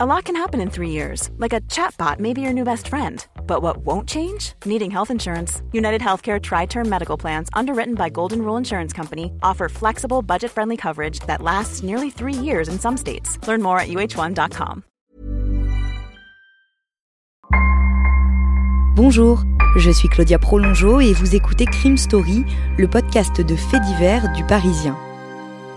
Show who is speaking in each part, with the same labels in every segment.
Speaker 1: A lot can happen in three years, like a chatbot may be your new best friend. But what won't change? Needing health insurance. United Healthcare Tri Term Medical Plans, underwritten by Golden Rule Insurance Company, offer flexible, budget friendly coverage that lasts nearly three years in some states. Learn more at uh1.com.
Speaker 2: Bonjour, je suis Claudia Prolongeau et vous écoutez Crime Story, le podcast de faits divers du Parisien.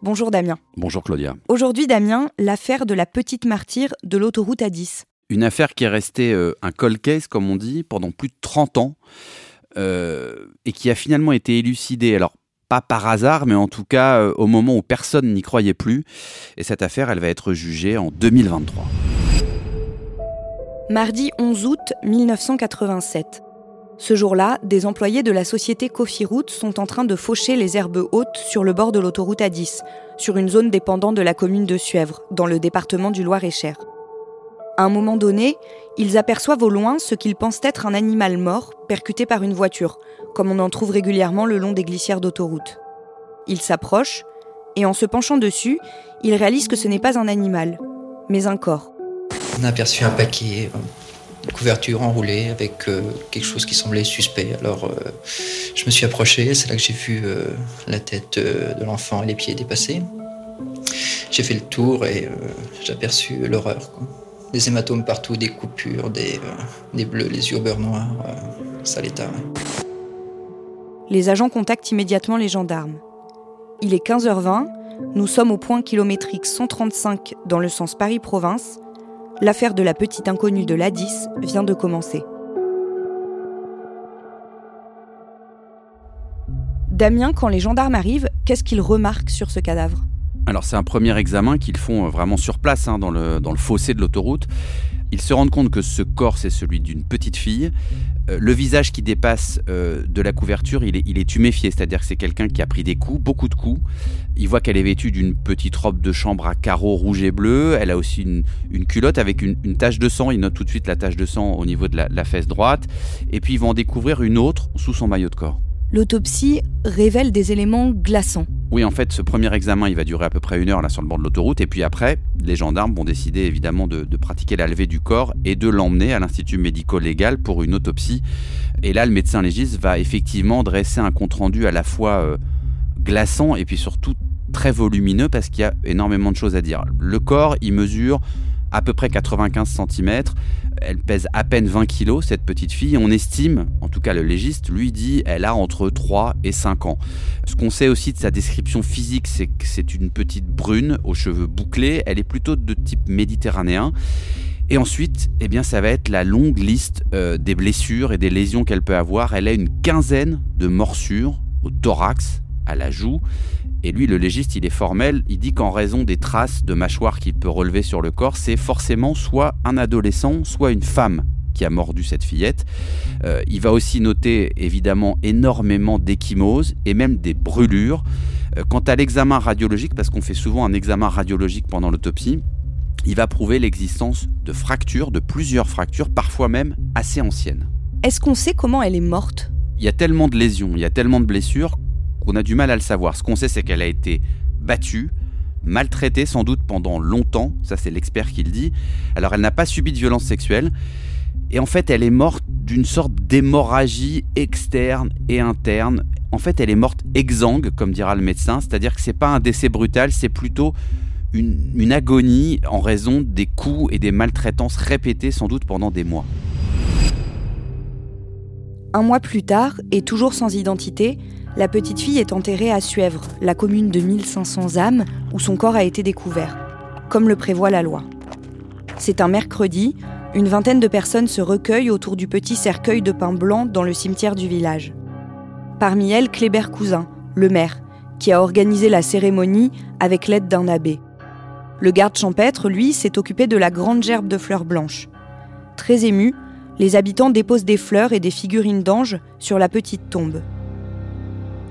Speaker 2: Bonjour Damien.
Speaker 3: Bonjour Claudia.
Speaker 2: Aujourd'hui Damien, l'affaire de la petite martyre de l'autoroute A10.
Speaker 3: Une affaire qui est restée euh, un cold case, comme on dit, pendant plus de 30 ans, euh, et qui a finalement été élucidée. Alors, pas par hasard, mais en tout cas euh, au moment où personne n'y croyait plus. Et cette affaire, elle va être jugée en 2023.
Speaker 2: Mardi 11 août 1987. Ce jour-là, des employés de la société Coffee Route sont en train de faucher les herbes hautes sur le bord de l'autoroute A10, sur une zone dépendant de la commune de Suèvre, dans le département du Loir-et-Cher. À un moment donné, ils aperçoivent au loin ce qu'ils pensent être un animal mort percuté par une voiture, comme on en trouve régulièrement le long des glissières d'autoroute. Ils s'approchent, et en se penchant dessus, ils réalisent que ce n'est pas un animal, mais un corps.
Speaker 4: On a aperçu un paquet euh, couverture enroulée avec euh, quelque chose qui semblait suspect. Alors euh, je me suis approché, c'est là que j'ai vu euh, la tête de l'enfant et les pieds dépassés. J'ai fait le tour et j'ai aperçu l'horreur. Des hématomes partout, des coupures, des, des bleus, les yeux beurre noir. euh, sale état. ouais.
Speaker 2: Les agents contactent immédiatement les gendarmes. Il est 15h20, nous sommes au point kilométrique 135 dans le sens Paris-Province. L'affaire de la petite inconnue de l'A10 vient de commencer. Damien, quand les gendarmes arrivent, qu'est-ce qu'ils remarquent sur ce cadavre?
Speaker 3: Alors c'est un premier examen qu'ils font euh, vraiment sur place, hein, dans le fossé de l'autoroute. Ils se rendent compte que ce corps, c'est celui d'une petite fille. Euh, le visage qui dépasse euh, de la couverture, il est, il tuméfié, c'est-à-dire que c'est quelqu'un qui a pris des coups, beaucoup de coups. Il voit qu'elle est vêtue d'une petite robe de chambre à carreaux rouge et bleu. Elle a aussi une, culotte avec une, tache de sang. Il note tout de suite la tache de sang au niveau de la, la fesse droite. Et puis ils vont en découvrir une autre sous son maillot de corps.
Speaker 2: L'autopsie révèle des éléments glaçants.
Speaker 3: Oui, en fait, ce premier examen, il va durer à peu près une heure là sur le bord de l'autoroute. Et puis après, les gendarmes vont décider évidemment de, pratiquer la levée du corps et de l'emmener à l'institut médico-légal pour une autopsie. Et là, le médecin légiste va effectivement dresser un compte-rendu à la fois euh, glaçant et puis surtout très volumineux parce qu'il y a énormément de choses à dire. Le corps, il mesure à peu près 95 cm. Elle pèse à peine 20 kg, cette petite fille. On estime, en tout cas le légiste, lui dit, elle a entre 3 et 5 ans. Ce qu'on sait aussi de sa description physique, c'est que c'est une petite brune aux cheveux bouclés. Elle est plutôt de type méditerranéen. Et ensuite, eh bien, ça va être la longue liste euh, des blessures et des lésions qu'elle peut avoir. Elle a une quinzaine de morsures au thorax, à la joue. Et lui, le légiste, il est formel. Il dit qu'en raison des traces de mâchoire qu'il peut relever sur le corps, c'est forcément soit un adolescent, soit une femme qui a mordu cette fillette. Euh, il va aussi noter évidemment énormément d'échymoses et même des brûlures. Euh, quant à l'examen radiologique, parce qu'on fait souvent un examen radiologique pendant l'autopsie, il va prouver l'existence de fractures, de plusieurs fractures, parfois même assez anciennes.
Speaker 2: Est-ce qu'on sait comment elle est morte?
Speaker 3: Il y a tellement de lésions, il y a tellement de blessures qu'on a du mal à le savoir. Ce qu'on sait, c'est qu'elle a été battue, maltraitée sans doute pendant longtemps, ça c'est l'expert qui le dit. Alors elle n'a pas subi de violence sexuelle, et en fait elle est morte d'une sorte d'hémorragie externe et interne. En fait elle est morte exsangue, comme dira le médecin, c'est-à-dire que c'est pas un décès brutal, c'est plutôt une, une agonie en raison des coups et des maltraitances répétées sans doute pendant des mois.
Speaker 2: Un mois plus tard, et toujours sans identité, la petite fille est enterrée à Suèvre, la commune de 1500 âmes, où son corps a été découvert, comme le prévoit la loi. C'est un mercredi, une vingtaine de personnes se recueillent autour du petit cercueil de pin blanc dans le cimetière du village. Parmi elles, Kléber Cousin, le maire, qui a organisé la cérémonie avec l'aide d'un abbé. Le garde champêtre, lui, s'est occupé de la grande gerbe de fleurs blanches. Très ému, les habitants déposent des fleurs et des figurines d'anges sur la petite tombe.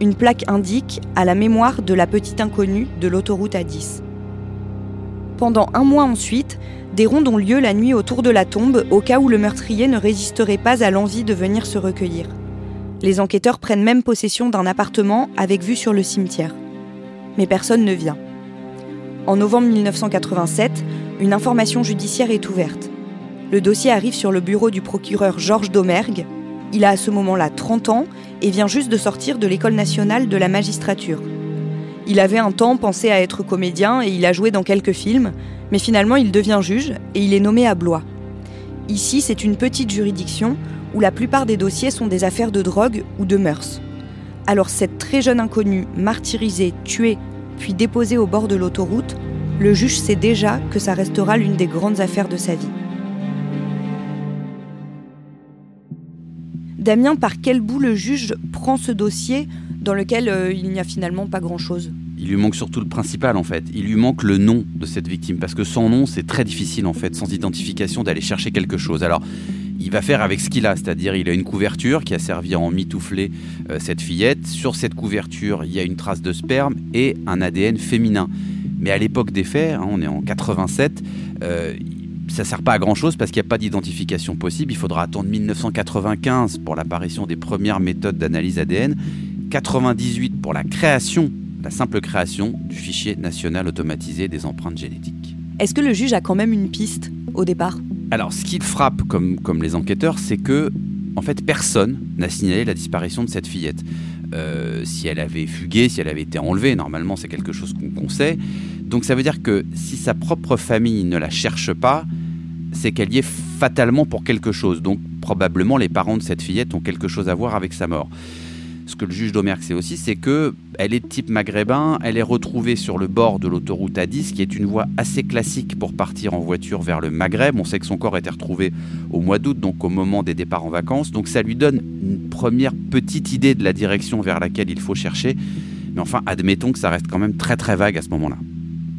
Speaker 2: Une plaque indique à la mémoire de la petite inconnue de l'autoroute A10. Pendant un mois ensuite, des rondes ont lieu la nuit autour de la tombe au cas où le meurtrier ne résisterait pas à l'envie de venir se recueillir. Les enquêteurs prennent même possession d'un appartement avec vue sur le cimetière. Mais personne ne vient. En novembre 1987, une information judiciaire est ouverte. Le dossier arrive sur le bureau du procureur Georges Domergue. Il a à ce moment-là 30 ans et vient juste de sortir de l'école nationale de la magistrature. Il avait un temps pensé à être comédien et il a joué dans quelques films, mais finalement il devient juge et il est nommé à Blois. Ici, c'est une petite juridiction où la plupart des dossiers sont des affaires de drogue ou de mœurs. Alors cette très jeune inconnue, martyrisée, tuée, puis déposée au bord de l'autoroute, le juge sait déjà que ça restera l'une des grandes affaires de sa vie. Damien, par quel bout le juge prend ce dossier dans lequel euh, il n'y a finalement pas grand-chose?
Speaker 3: Il lui manque surtout le principal en fait. Il lui manque le nom de cette victime parce que sans nom, c'est très difficile en fait, sans identification, d'aller chercher quelque chose. Alors, il va faire avec ce qu'il a, c'est-à-dire il a une couverture qui a servi à emmitoufler euh, cette fillette. Sur cette couverture, il y a une trace de sperme et un ADN féminin. Mais à l'époque des faits, hein, on est en 87, euh, ça sert pas à grand chose parce qu'il n'y a pas d'identification possible. Il faudra attendre 1995 pour l'apparition des premières méthodes d'analyse ADN, 98 pour la création, la simple création du fichier national automatisé des empreintes génétiques.
Speaker 2: Est-ce que le juge a quand même une piste au départ?
Speaker 3: Alors, ce qui frappe comme, comme les enquêteurs, c'est que en fait, personne n'a signalé la disparition de cette fillette. Euh, si elle avait fugué, si elle avait été enlevée, normalement c'est quelque chose qu'on sait. Donc ça veut dire que si sa propre famille ne la cherche pas, c'est qu'elle y est fatalement pour quelque chose. Donc probablement les parents de cette fillette ont quelque chose à voir avec sa mort. Ce que le juge Domergue sait aussi, c'est que elle est de type maghrébin, elle est retrouvée sur le bord de l'autoroute A10, qui est une voie assez classique pour partir en voiture vers le Maghreb. On sait que son corps a été retrouvé au mois d'août, donc au moment des départs en vacances. Donc ça lui donne une première petite idée de la direction vers laquelle il faut chercher. Mais enfin, admettons que ça reste quand même très très vague à ce moment-là.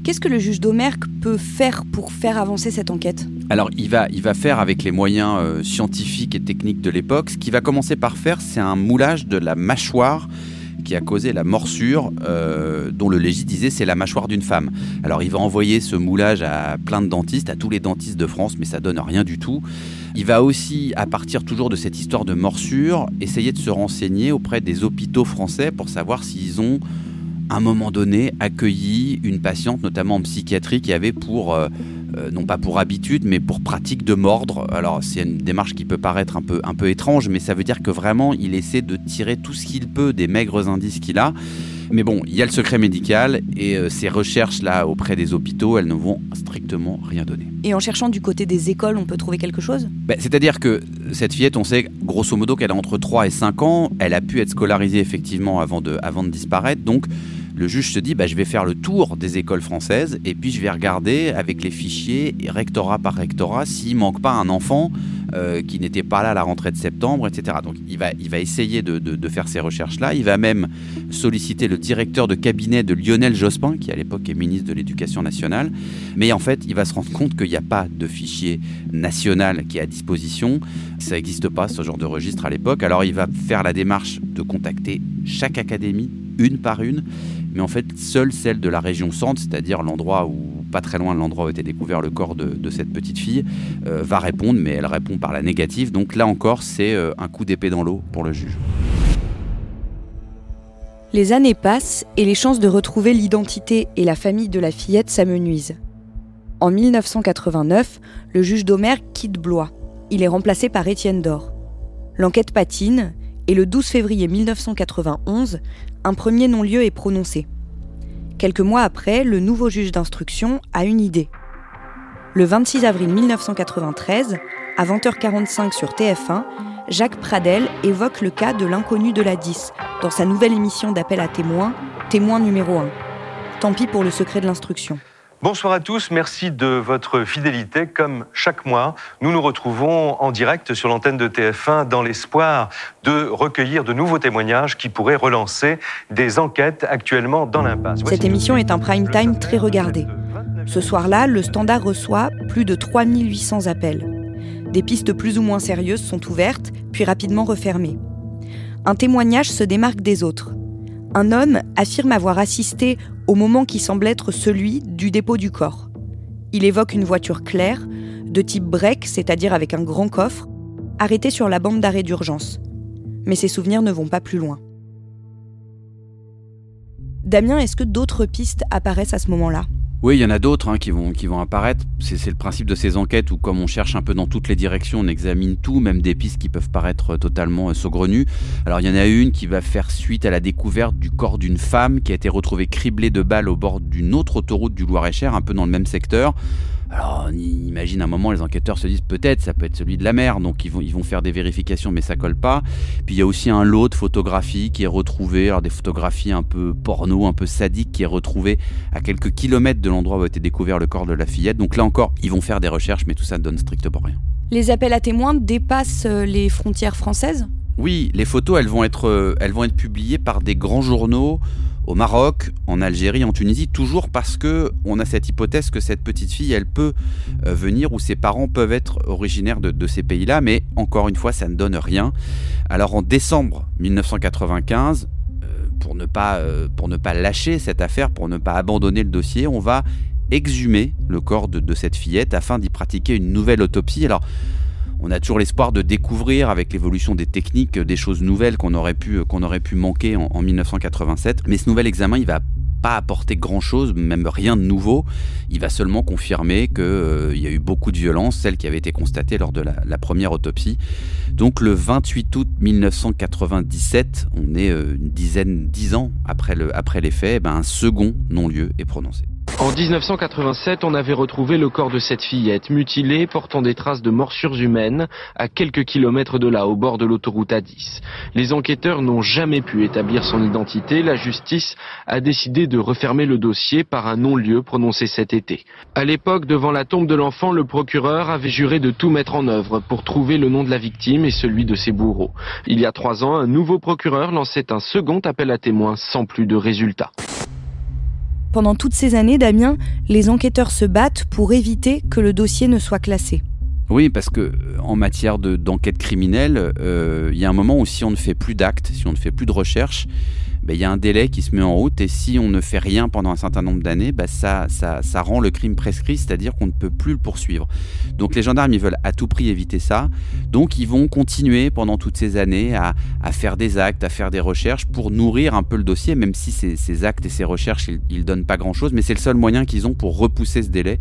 Speaker 2: Qu'est-ce que le juge Domergue peut faire pour faire avancer cette enquête?
Speaker 3: Alors il va, il va faire avec les moyens euh, scientifiques et techniques de l'époque. Ce qu'il va commencer par faire, c'est un moulage de la mâchoire qui a causé la morsure, euh, dont le légit disait c'est la mâchoire d'une femme. Alors il va envoyer ce moulage à plein de dentistes, à tous les dentistes de France, mais ça donne rien du tout. Il va aussi, à partir toujours de cette histoire de morsure, essayer de se renseigner auprès des hôpitaux français pour savoir s'ils ont à un moment donné accueilli une patiente, notamment en psychiatrie, qui avait pour euh, euh, non pas pour habitude, mais pour pratique de mordre. Alors c'est une démarche qui peut paraître un peu, un peu étrange, mais ça veut dire que vraiment il essaie de tirer tout ce qu'il peut des maigres indices qu'il a. Mais bon, il y a le secret médical et euh, ces recherches-là auprès des hôpitaux, elles ne vont strictement rien donner.
Speaker 2: Et en cherchant du côté des écoles, on peut trouver quelque chose?
Speaker 3: Ben, C'est-à-dire que cette fillette, on sait grosso modo qu'elle a entre 3 et 5 ans, elle a pu être scolarisée effectivement avant de, avant de disparaître, donc le juge se dit bah, je vais faire le tour des écoles françaises et puis je vais regarder avec les fichiers, rectorat par rectorat, s'il manque pas un enfant euh, qui n'était pas là à la rentrée de septembre, etc. Donc il va, il va essayer de, faire ces recherches-là. Il va même solliciter le directeur de cabinet de Lionel Jospin, qui à l'époque est ministre de l'Éducation nationale. Mais en fait, il va se rendre compte qu'il n'y a pas de fichier national qui est à disposition. Ça n'existe pas, ce genre de registre à l'époque. Alors il va faire la démarche de contacter chaque académie une par une, mais en fait seule celle de la région centre, c'est-à-dire l'endroit où, pas très loin de l'endroit où était découvert le corps de, cette petite fille, euh, va répondre, mais elle répond par la négative. Donc là encore, c'est euh, un coup d'épée dans l'eau pour le juge.
Speaker 2: Les années passent et les chances de retrouver l'identité et la famille de la fillette s'amenuisent. En 1989, le juge d'Omer quitte Blois. Il est remplacé par Étienne Dor. L'enquête patine et le 12 février 1991, un premier non-lieu est prononcé. Quelques mois après, le nouveau juge d'instruction a une idée. Le 26 avril 1993, à 20h45 sur TF1, Jacques Pradel évoque le cas de l'inconnu de la 10 dans sa nouvelle émission d'appel à témoins, Témoin numéro 1. Tant pis pour le secret de l'instruction.
Speaker 5: Bonsoir à tous, merci de votre fidélité. Comme chaque mois, nous nous retrouvons en direct sur l'antenne de TF1 dans l'espoir de recueillir de nouveaux témoignages qui pourraient relancer des enquêtes actuellement dans l'impasse.
Speaker 2: Cette émission est un prime time très regardé. Ce soir-là, le standard reçoit plus de 3800 appels. Des pistes plus ou moins sérieuses sont ouvertes, puis rapidement refermées. Un témoignage se démarque des autres. Un homme affirme avoir assisté au moment qui semble être celui du dépôt du corps. Il évoque une voiture claire, de type break, c'est-à-dire avec un grand coffre, arrêtée sur la bande d'arrêt d'urgence. Mais ses souvenirs ne vont pas plus loin. Damien, est-ce que d'autres pistes apparaissent à ce moment-là?
Speaker 3: Oui, il y en a d'autres hein, qui, vont, qui vont apparaître. C'est le principe de ces enquêtes où, comme on cherche un peu dans toutes les directions, on examine tout, même des pistes qui peuvent paraître totalement euh, saugrenues. Alors, il y en a une qui va faire suite à la découverte du corps d'une femme qui a été retrouvée criblée de balles au bord d'une autre autoroute du Loir-et-Cher, un peu dans le même secteur. Alors, on imagine un moment, les enquêteurs se disent peut-être, ça peut être celui de la mer, donc ils vont, ils vont faire des vérifications, mais ça colle pas. Puis il y a aussi un lot de photographies qui est retrouvé, alors des photographies un peu porno, un peu sadiques, qui est retrouvé à quelques kilomètres de l'endroit où a été découvert le corps de la fillette. Donc là encore, ils vont faire des recherches, mais tout ça ne donne strictement rien.
Speaker 2: Les appels à témoins dépassent euh, les frontières françaises?
Speaker 3: Oui, les photos, elles vont être, euh, elles vont être publiées par des grands journaux au Maroc, en Algérie, en Tunisie, toujours parce que on a cette hypothèse que cette petite fille, elle peut euh, venir ou ses parents peuvent être originaires de, ces pays-là, mais encore une fois, ça ne donne rien. Alors en décembre 1995, euh, pour ne pas euh, pour ne pas lâcher cette affaire, pour ne pas abandonner le dossier, on va exhumer le corps de, de cette fillette afin d'y pratiquer une nouvelle autopsie. Alors on a toujours l'espoir de découvrir avec l'évolution des techniques des choses nouvelles qu'on aurait pu, manquer en, 1987. Mais ce nouvel examen, il va pas apporter grand chose, même rien de nouveau. Il va seulement confirmer qu'il euh, y a eu beaucoup de violence, celle qui avait été constatée lors de la, première autopsie. Donc le 28 août 1997, on est euh, une dizaine, dix ans après les faits, eh ben, un second non-lieu est prononcé.
Speaker 6: En 1987, on avait retrouvé le corps de cette fillette, mutilée, portant des traces de morsures humaines, à quelques kilomètres de là, au bord de l'autoroute A10. Les enquêteurs n'ont jamais pu établir son identité. La justice a décidé de refermer le dossier par un non-lieu prononcé cet été. À l'époque, devant la tombe de l'enfant, le procureur avait juré de tout mettre en œuvre pour trouver le nom de la victime et celui de ses bourreaux. Il y a trois ans, un nouveau procureur lançait un second appel à témoins sans plus de résultats.
Speaker 2: Pendant toutes ces années, Damien, les enquêteurs se battent pour éviter que le dossier ne soit classé.
Speaker 3: Oui, parce que euh, en matière d'enquête criminelle, euh, il y a un moment où si on ne fait plus d'actes, si on ne fait plus de recherches, il y a un délai qui se met en route et si on ne fait rien pendant un certain nombre d'années, ben, ça, rend le crime prescrit, c'est-à-dire qu'on ne peut plus le poursuivre. Donc les gendarmes, ils veulent à tout prix éviter ça. Donc ils vont continuer pendant toutes ces années à, faire des actes, à faire des recherches pour nourrir un peu le dossier, même si ces, ces actes et ces recherches, ils ne donnent pas grand-chose, mais c'est le seul moyen qu'ils ont pour repousser ce délai.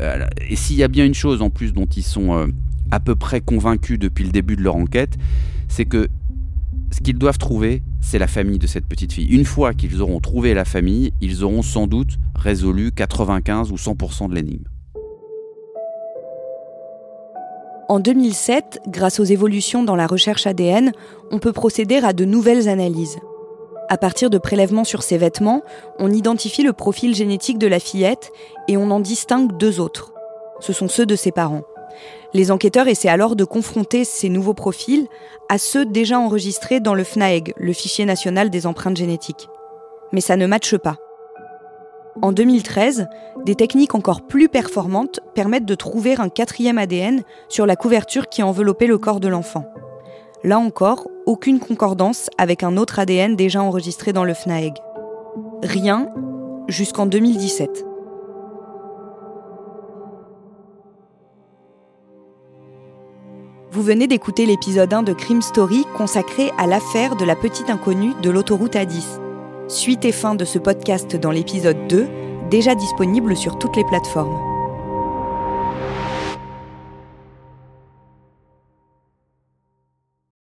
Speaker 3: Euh, et s'il y a bien une chose en plus dont ils sont... Euh, à peu près convaincus depuis le début de leur enquête, c'est que ce qu'ils doivent trouver, c'est la famille de cette petite fille. Une fois qu'ils auront trouvé la famille, ils auront sans doute résolu 95 ou 100% de l'énigme.
Speaker 2: En 2007, grâce aux évolutions dans la recherche ADN, on peut procéder à de nouvelles analyses. À partir de prélèvements sur ses vêtements, on identifie le profil génétique de la fillette et on en distingue deux autres. Ce sont ceux de ses parents. Les enquêteurs essaient alors de confronter ces nouveaux profils à ceux déjà enregistrés dans le FNAEG, le fichier national des empreintes génétiques. Mais ça ne matche pas. En 2013, des techniques encore plus performantes permettent de trouver un quatrième ADN sur la couverture qui enveloppait le corps de l'enfant. Là encore, aucune concordance avec un autre ADN déjà enregistré dans le FNAEG. Rien jusqu'en 2017. Vous venez d'écouter l'épisode 1 de Crime Story consacré à l'affaire de la petite inconnue de l'autoroute A10. Suite et fin de ce podcast dans l'épisode 2, déjà disponible sur toutes les plateformes.